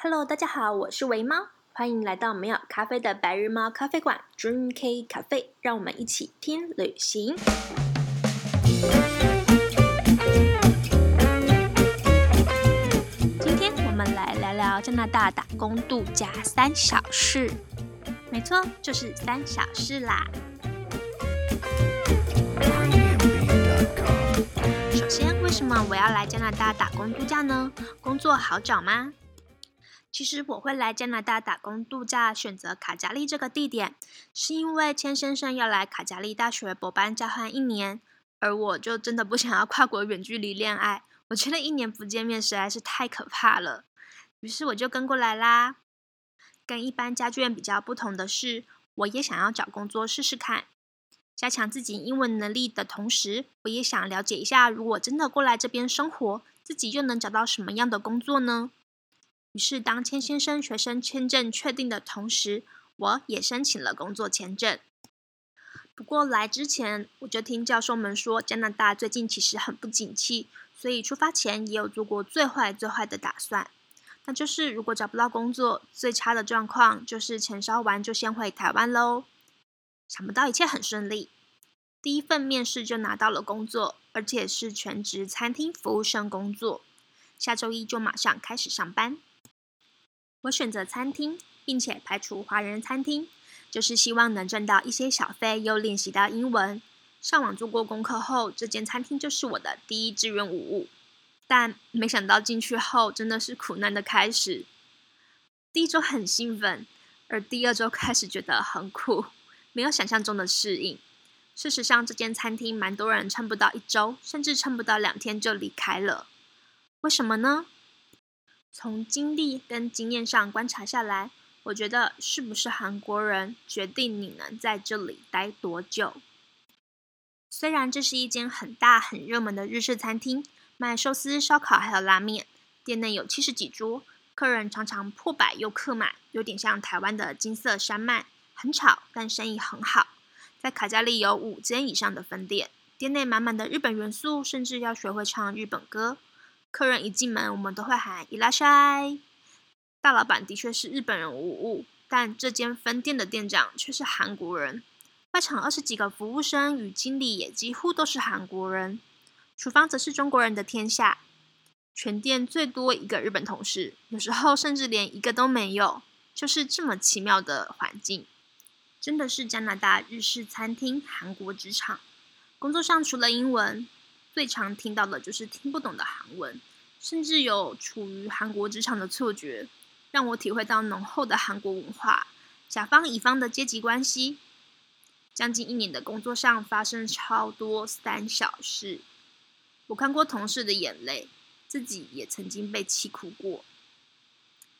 Hello，大家好，我是维猫，欢迎来到没有咖啡的白日猫咖啡馆 Dream K Cafe，让我们一起听旅行。今天我们来聊聊加拿大打工度假三小事，没错，就是三小事啦。首先，为什么我要来加拿大打工度假呢？工作好找吗？其实我会来加拿大打工度假，选择卡加利这个地点，是因为千先生要来卡加利大学博班交换一年，而我就真的不想要跨国远距离恋爱，我觉得一年不见面实在是太可怕了，于是我就跟过来啦。跟一般家眷比较不同的是，我也想要找工作试试看。加强自己英文能力的同时，我也想了解一下，如果真的过来这边生活，自己又能找到什么样的工作呢？于是，当千先生学生签证确定的同时，我也申请了工作签证。不过来之前，我就听教授们说，加拿大最近其实很不景气，所以出发前也有做过最坏最坏的打算，那就是如果找不到工作，最差的状况就是钱烧完就先回台湾喽。想不到一切很顺利，第一份面试就拿到了工作，而且是全职餐厅服务生工作。下周一就马上开始上班。我选择餐厅，并且排除华人餐厅，就是希望能赚到一些小费，又练习到英文。上网做过功课后，这间餐厅就是我的第一志愿无误。但没想到进去后，真的是苦难的开始。第一周很兴奋，而第二周开始觉得很苦。没有想象中的适应。事实上，这间餐厅蛮多人撑不到一周，甚至撑不到两天就离开了。为什么呢？从经历跟经验上观察下来，我觉得是不是韩国人决定你能在这里待多久。虽然这是一间很大很热门的日式餐厅，卖寿司、烧烤还有拉面，店内有七十几桌，客人常常破百又客满，有点像台湾的金色山脉。很吵，但生意很好。在卡加利有五间以上的分店，店内满满的日本元素，甚至要学会唱日本歌。客人一进门，我们都会喊“いらっしゃい”。大老板的确是日本人无误，但这间分店的店长却是韩国人。外场二十几个服务生与经理也几乎都是韩国人。厨房则是中国人的天下。全店最多一个日本同事，有时候甚至连一个都没有。就是这么奇妙的环境。真的是加拿大日式餐厅，韩国职场。工作上除了英文，最常听到的就是听不懂的韩文， 甚至有处于韩国职场的错觉，让我体会到浓厚的韩国文化，甲方乙方的阶级关系。将近一年的工作上发生超多三小事，我看过同事的眼泪，自己也曾经被气哭过。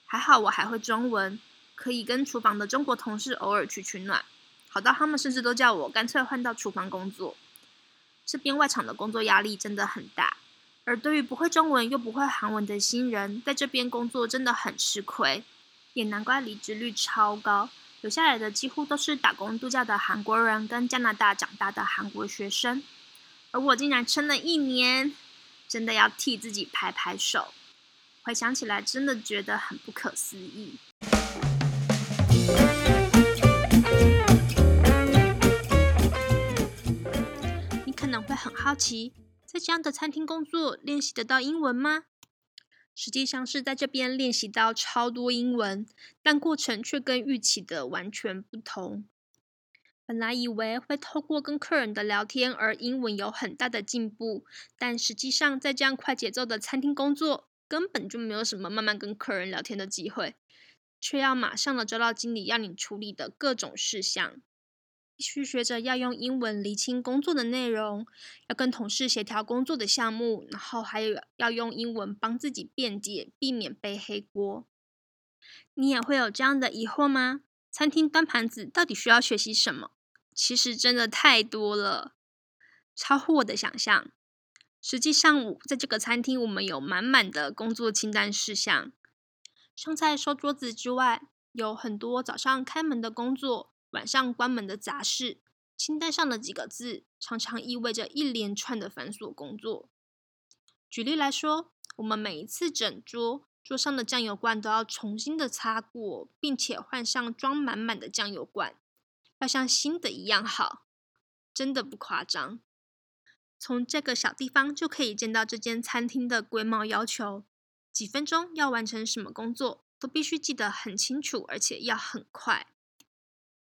还好我还会中文。可以跟厨房的中国同事偶尔取取暖，好到他们甚至都叫我干脆换到厨房工作。这边外场的工作压力真的很大，而对于不会中文又不会韩文的新人，在这边工作真的很吃亏，也难怪离职率超高。留下来的几乎都是打工度假的韩国人跟加拿大长大的韩国学生，而我竟然撑了一年，真的要替自己拍拍手。回想起来，真的觉得很不可思议。你可能会很好奇，在这样的餐厅工作，练习得到英文吗？实际上是在这边练习到超多英文，但过程却跟预期的完全不同。本来以为会透过跟客人的聊天而英文有很大的进步，但实际上在这样快节奏的餐厅工作，根本就没有什么慢慢跟客人聊天的机会。却要马上的找到经理要你处理的各种事项，须学着要用英文厘清工作的内容，要跟同事协调工作的项目，然后还有要用英文帮自己辩解，避免背黑锅。你也会有这样的疑惑吗？餐厅端盘子到底需要学习什么？其实真的太多了，超乎我的想象。实际上，在这个餐厅，我们有满满的工作清单事项。上菜收桌子之外，有很多早上开门的工作，晚上关门的杂事。清单上的几个字，常常意味着一连串的繁琐工作。举例来说，我们每一次整桌，桌上的酱油罐都要重新的擦过，并且换上装满满的酱油罐，要像新的一样好，真的不夸张。从这个小地方就可以见到这间餐厅的规模要求，几分钟要完成什么工作，都必须记得很清楚，而且要很快。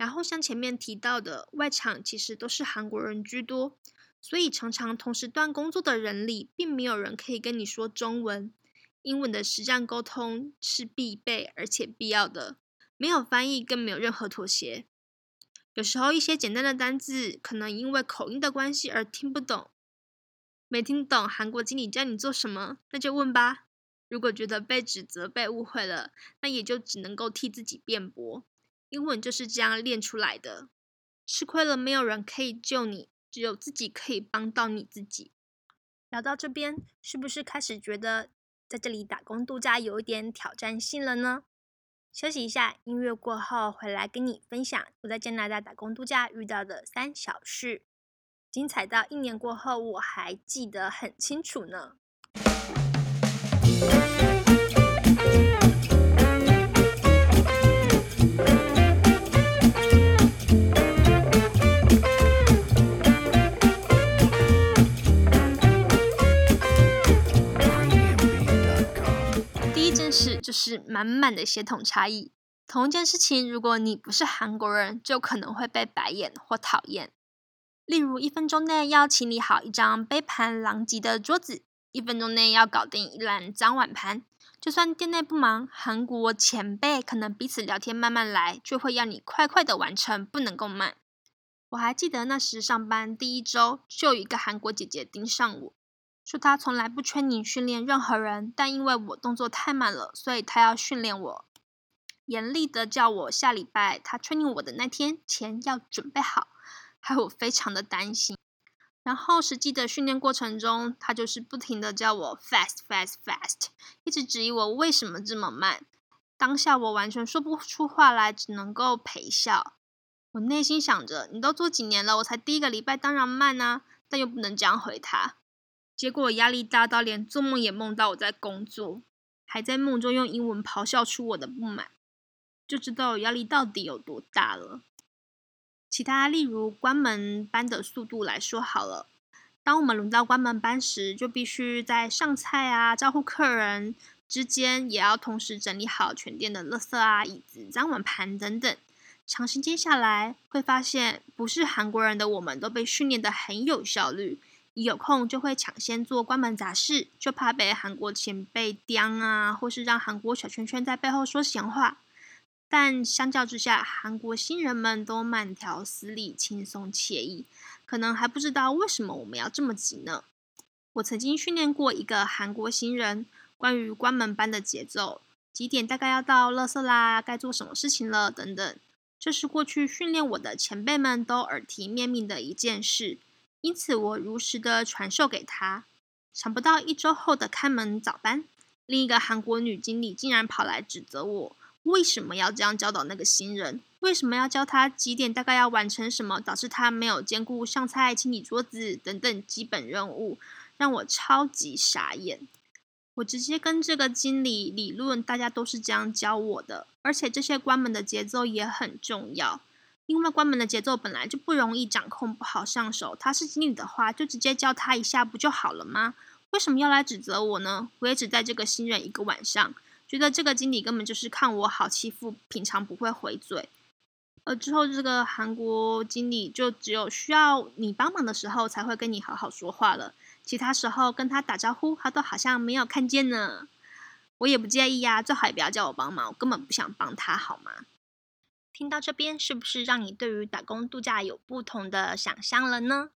然后像前面提到的，外场其实都是韩国人居多，所以常常同时段工作的人里，并没有人可以跟你说中文。英文的实战沟通是必备而且必要的，没有翻译更没有任何妥协。有时候一些简单的单字，可能因为口音的关系而听不懂。没听懂韩国经理叫你做什么，那就问吧。如果觉得被指责、被误会了，那也就只能够替自己辩驳。英文就是这样练出来的。吃亏了，没有人可以救你，只有自己可以帮到你自己。聊到这边，是不是开始觉得？在这里打工度假有一点挑战性了呢。休息一下，音乐过后回来跟你分享我在加拿大打工度假遇到的三小事，精彩到一年过后我还记得很清楚呢。是就是满满的血统差异。同一件事情，如果你不是韩国人，就可能会被白眼或讨厌。例如，一分钟内要清理好一张杯盘狼藉的桌子，一分钟内要搞定一篮脏碗盘。就算店内不忙，韩国前辈可能彼此聊天慢慢来，就会要你快快的完成，不能够慢。我还记得那时上班第一周，就有一个韩国姐姐盯上我。说他从来不催你训练任何人，但因为我动作太慢了，所以他要训练我，严厉的叫我下礼拜他催你我的那天钱要准备好，害我非常的担心。然后实际的训练过程中，他就是不停的叫我 fast fast fast，一直质疑我为什么这么慢。当下我完全说不出话来，只能够陪笑。我内心想着，你都做几年了，我才第一个礼拜，当然慢啊，但又不能这样回他。结果压力大到连做梦也梦到我在工作，还在梦中用英文咆哮出我的不满，就知道压力到底有多大了。其他例如关门班的速度来说好了，当我们轮到关门班时，就必须在上菜啊、招呼客人之间，也要同时整理好全店的垃圾啊、椅子、脏碗盘等等。长时间下来，会发现不是韩国人的我们都被训练得很有效率。一有空就会抢先做关门杂事，就怕被韩国前辈刁啊，或是让韩国小圈圈在背后说闲话。但相较之下，韩国新人们都慢条斯理、轻松惬意，可能还不知道为什么我们要这么急呢？我曾经训练过一个韩国新人，关于关门班的节奏，几点大概要到垃圾啦，该做什么事情了等等，这是过去训练我的前辈们都耳提面命的一件事。因此，我如实的传授给他。想不到一周后的开门早班，另一个韩国女经理竟然跑来指责我，为什么要这样教导那个新人？为什么要教他几点大概要完成什么，导致他没有兼顾上菜、清理桌子等等基本任务，让我超级傻眼。我直接跟这个经理理论，大家都是这样教我的，而且这些关门的节奏也很重要。因为关门的节奏本来就不容易掌控，不好上手。他是经理的话，就直接教他一下不就好了吗？为什么要来指责我呢？我也只带这个新人一个晚上，觉得这个经理根本就是看我好欺负，平常不会回嘴。而之后这个韩国经理就只有需要你帮忙的时候才会跟你好好说话了，其他时候跟他打招呼，他都好像没有看见呢。我也不介意呀，最好也不要叫我帮忙，我根本不想帮他，好吗？听到这边，是不是让你对于打工度假有不同的想象了呢？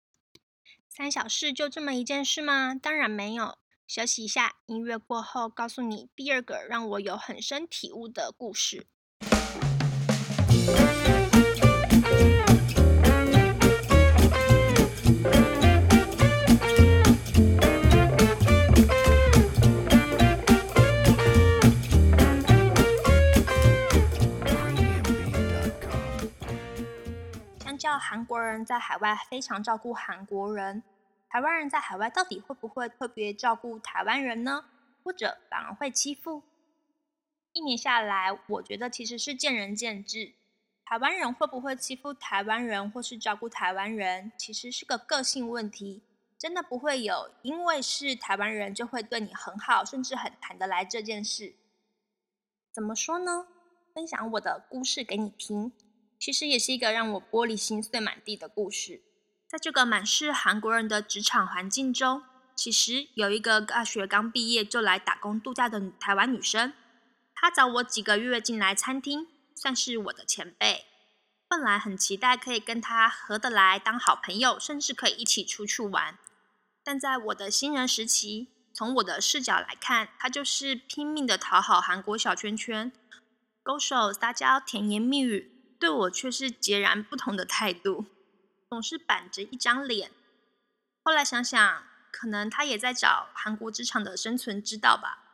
三小事就这么一件事吗？当然没有。休息一下，音乐过后，告诉你第二个让我有很深体悟的故事。韩国人在海外非常照顾韩国人，台湾人在海外到底会不会特别照顾台湾人呢？或者反而会欺负？一年下来，我觉得其实是见仁见智。台湾人会不会欺负台湾人，或是照顾台湾人，其实是个个性问题。真的不会有因为是台湾人就会对你很好，甚至很谈得来这件事。怎么说呢？分享我的故事给你听，其实也是一个让我玻璃心碎满地的故事。在这个满是韩国人的职场环境中，其实有一个大学刚毕业就来打工度假的台湾女生，她找我几个月进来餐厅。算是我的前辈，本来很期待可以跟她合得来，当好朋友，甚至可以一起出去玩。但在我的新人时期，从我的视角来看，她就是拼命的讨好韩国小圈圈，勾手撒娇、甜言蜜语，对我却是截然不同的态度，总是板着一张脸。后来想想，可能他也在找韩国职场的生存之道吧。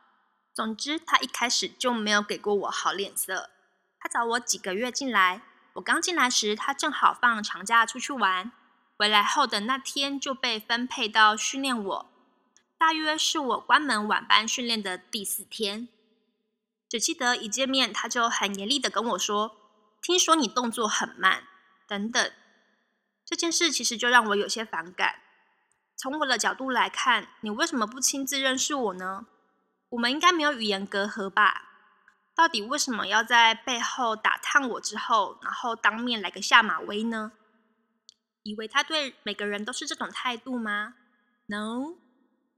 总之，他一开始就没有给过我好脸色。他找我几个月进来，我刚进来时，他正好放长假出去玩，回来后的那天就被分配到训练我，大约是我关门晚班训练的第四天。只记得一见面，他就很严厉的跟我说：“听说你动作很慢，等等。”这件事其实就让我有些反感。从我的角度来看，你为什么不亲自认识我呢？我们应该没有语言隔阂吧？到底为什么要在背后打探我之后，然后当面来个下马威呢？以为他对每个人都是这种态度吗？No，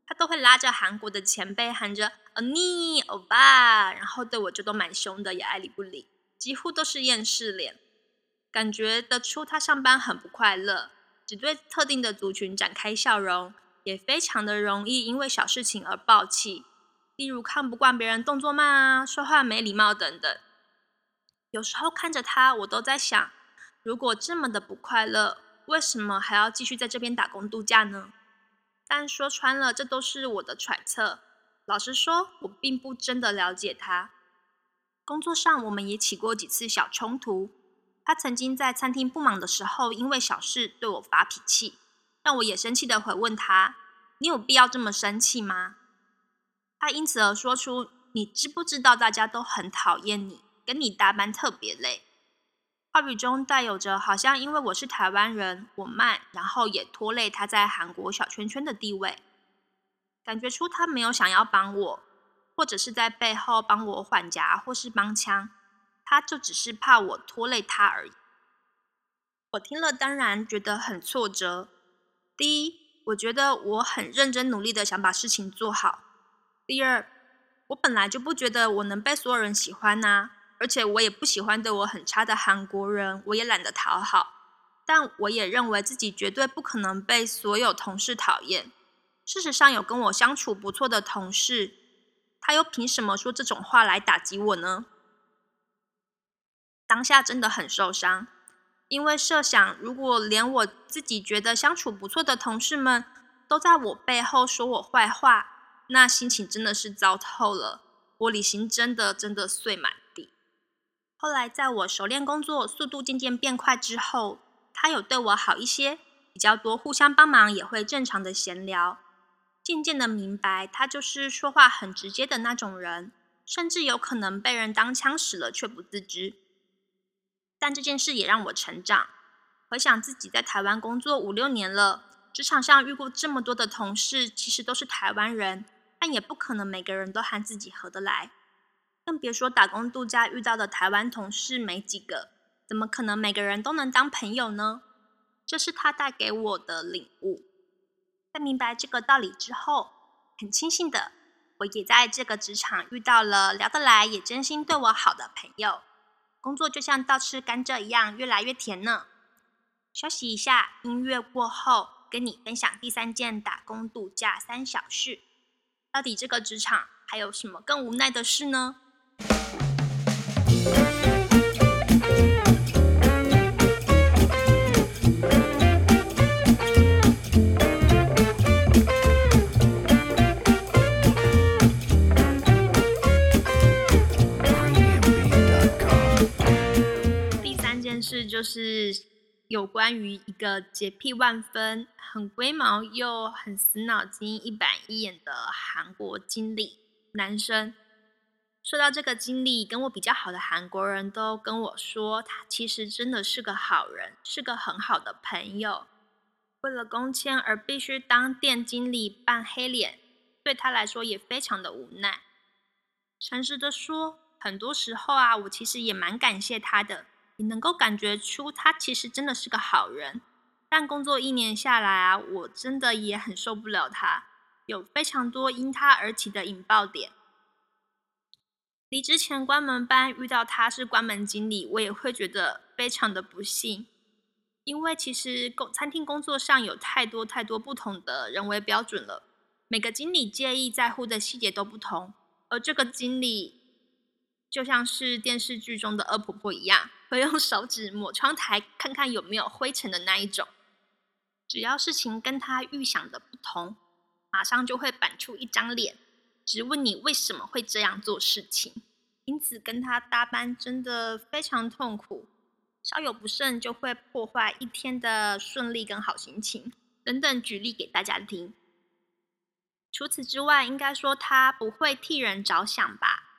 他都会拉着韩国的前辈喊着“欧尼欧巴”，然后对我就都蛮凶的，也爱理不理，几乎都是厌世脸，感觉得出他上班很不快乐，只对特定的族群展开笑容，也非常的容易因为小事情而爆气。例如看不惯别人动作慢啊，说话没礼貌等等。有时候看着他，我都在想，如果这么的不快乐，为什么还要继续在这边打工度假呢？但说穿了，这都是我的揣测。老实说，我并不真的了解他。工作上，我们也起过几次小冲突。他曾经在餐厅不忙的时候，因为小事对我发脾气，让我也生气的回问他：“你有必要这么生气吗？”他因此而说出：“你知不知道大家都很讨厌你，跟你搭班特别累。”话语中带有着好像因为我是台湾人，我慢，然后也拖累他在韩国小圈圈的地位。感觉出他没有想要帮我，或者是在背后帮我缓颊，或是帮腔，他就只是怕我拖累他而已。我听了当然觉得很挫折。第一，我觉得我很认真努力的想把事情做好。第二，我本来就不觉得我能被所有人喜欢呐、啊，而且我也不喜欢对我很差的韩国人，我也懒得讨好。但我也认为自己绝对不可能被所有同事讨厌。事实上，有跟我相处不错的同事，他又凭什么说这种话来打击我呢？当下真的很受伤，因为设想如果连我自己觉得相处不错的同事们，都在我背后说我坏话。那心情真的是糟透了，玻璃心真的真的碎满地。后来在我熟练工作、速度渐渐变快之后，他有对我好一些，比较多互相帮忙，也会正常的闲聊。渐渐的明白，他就是说话很直接的那种人，甚至有可能被人当枪使了却不自知。但这件事也让我成长，回想自己在台湾工作五六年了。职场上遇过这么多的同事，其实都是台湾人，但也不可能每个人都和自己合得来，更别说打工度假遇到的台湾同事没几个，怎么可能每个人都能当朋友呢？这是他带给我的领悟。在明白这个道理之后，很庆幸的，我也在这个职场遇到了聊得来也真心对我好的朋友，工作就像倒吃甘蔗一样，越来越甜呢。休息一下，音乐过后。跟你分享第三件打工度假三小事，到底这个职场还有什么更无奈的事呢？是。有关于一个洁癖万分、很龟毛又很死脑筋、一板一眼的韩国经理男生，说到这个经理，跟我比较好的韩国人都跟我说，他其实真的是个好人，是个很好的朋友。为了工签而必须当店经理扮黑脸，对他来说也非常的无奈。诚实的说，很多时候啊，我其实也蛮感谢他的，能够感觉出他其实真的是个好人。但工作一年下来啊，我真的也很受不了他，有非常多因他而起的引爆点。离职前关门班遇到他是关门经理，我也会觉得非常的不幸，因为其实工餐厅工作上有太多太多不同的人为标准了，每个经理介意在乎的细节都不同，而这个经理就像是电视剧中的恶婆婆一样，会用手指抹窗台看看有没有灰尘的那一种，只要事情跟他预想的不同，马上就会板出一张脸。质问你为什么会这样做事情，因此跟他搭班真的非常痛苦，稍有不慎就会破坏一天的顺利跟好心情等等。举例给大家听。除此之外，应该说他不会替人着想吧？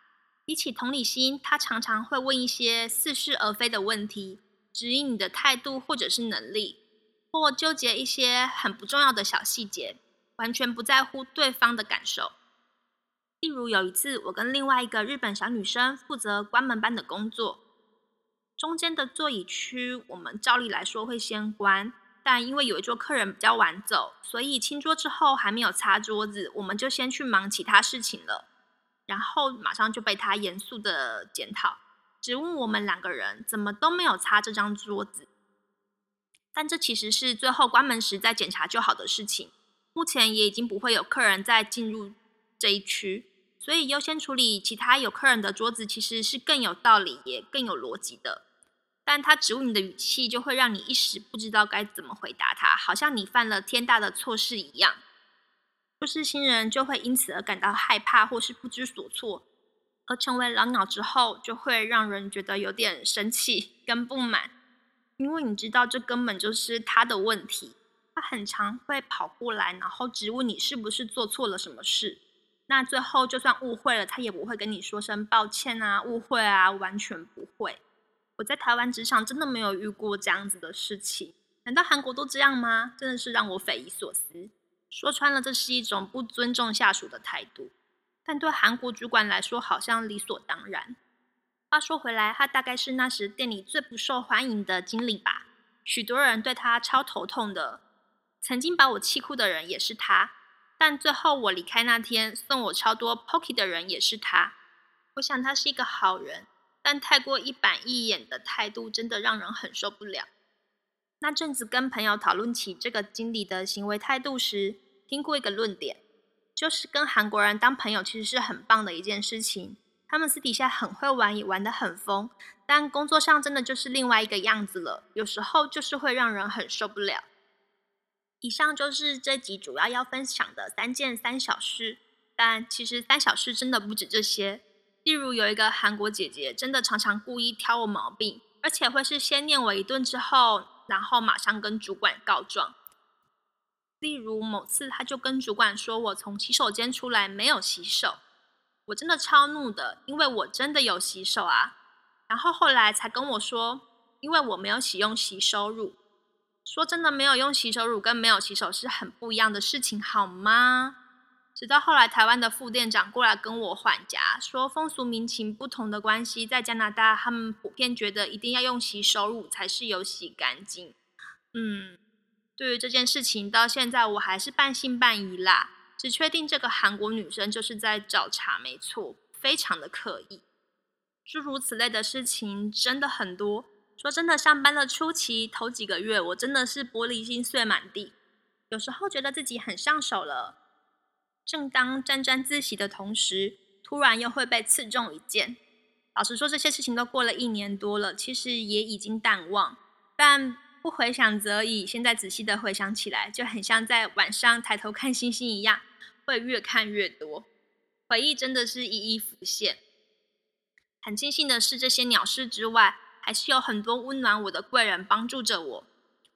比起同理心，他常常会问一些似是而非的问题，质疑你的态度或者是能力，或纠结一些很不重要的小细节，完全不在乎对方的感受。例如有一次，我跟另外一个日本小女生负责关门班的工作，中间的座椅区我们照例来说会先关，但因为有一桌客人比较晚走，所以清桌之后还没有擦桌子，我们就先去忙其他事情了。然后马上就被他严肃的检讨，质问我们两个人怎么都没有擦这张桌子。但这其实是最后关门时再检查就好的事情，目前也已经不会有客人再进入这一区。所以优先处理其他有客人的桌子，其实是更有道理，也更有逻辑的。但他质问你的语气，就会让你一时不知道该怎么回答他，好像你犯了天大的错事一样。不是新人就会因此而感到害怕，或是不知所措，而成为老鸟之后，就会让人觉得有点生气跟不满，因为你知道这根本就是他的问题。他很常会跑过来，然后质问你是不是做错了什么事。那最后就算误会了，他也不会跟你说声抱歉啊，误会啊，完全不会。我在台湾职场真的没有遇过这样子的事情，难道韩国都这样吗？真的是让我匪夷所思。说穿了，这是一种不尊重下属的态度，但对韩国主管来说好像理所当然。话说回来，他大概是那时店里最不受欢迎的经理吧，许多人对他超头痛的，曾经把我气哭的人也是他。但最后我离开那天，送我超多 Pocky 的人也是他。我想他是一个好人，但太过一板一眼的态度真的让人很受不了。那阵子跟朋友讨论起这个经理的行为态度时，听过一个论点，就是跟韩国人当朋友其实是很棒的一件事情。他们私底下很会玩，也玩得很疯，但工作上真的就是另外一个样子了。有时候就是会让人很受不了。以上就是这集主要要分享的三件三小事，但其实三小事真的不止这些。例如有一个韩国姐姐，真的常常故意挑我毛病，而且会是先念我一顿之后，然后马上跟主管告状。例如某次，他就跟主管说我从洗手间出来没有洗手，我真的超怒的，因为我真的有洗手啊。然后后来才跟我说，因为我没有使用洗手乳。说真的，没有用洗手乳跟没有洗手是很不一样的事情，好吗？直到后来，台湾的副店长过来跟我缓颊，说风俗民情不同的关系，在加拿大他们普遍觉得一定要用洗手乳才是有洗干净。嗯，对于这件事情，到现在我还是半信半疑啦，只确定这个韩国女生就是在找茬，没错，非常的刻意。诸如此类的事情真的很多。说真的，上班的初期头几个月，我真的是玻璃心碎满地。有时候觉得自己很上手了，正当沾沾自喜的同时，突然又会被刺中一箭。老实说，这些事情都过了一年多了，其实也已经淡忘。但不回想则已，现在仔细的回想起来，就很像在晚上抬头看星星一样，会越看越多。回忆真的是一一浮现。很庆幸的是，这些鸟事之外，还是有很多温暖我的贵人帮助着我，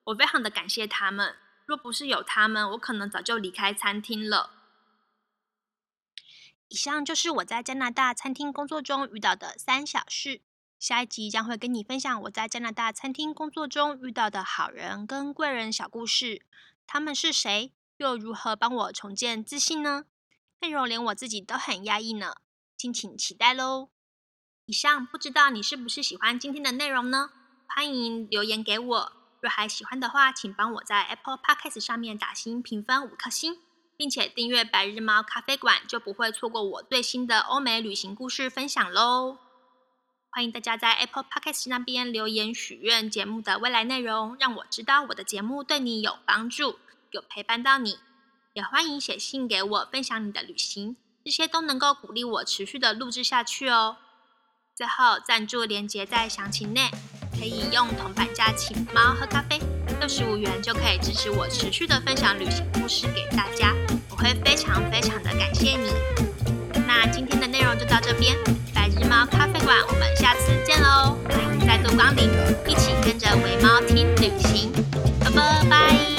我非常的感谢他们。若不是有他们，我可能早就离开餐厅了。以上就是我在加拿大餐厅工作中遇到的三小事。下一集将会跟你分享我在加拿大餐厅工作中遇到的好人跟贵人小故事。他们是谁？又如何帮我重建自信呢？内容连我自己都很压抑呢，敬请期待喽！以上不知道你是不是喜欢今天的内容呢？欢迎留言给我。若还喜欢的话，请帮我在 Apple Podcast 上面打星评分五颗星，并且订阅白日猫咖啡馆，就不会错过我最新的欧美旅行故事分享喽。欢迎大家在 Apple Podcast 那边留言许愿节目的未来内容，让我知道我的节目对你有帮助，有陪伴到你。也欢迎写信给我分享你的旅行，这些都能够鼓励我持续的录制下去哦。最后，赞助连接在详情内，可以用铜板价请猫喝咖啡，六十五元就可以支持我持续的分享旅行故事给大家，我会非常非常的感谢你。那今天的内容就到这边。咖啡馆，我们下次见喽！欢迎再度光临，一起跟着围猫听旅行，拜拜。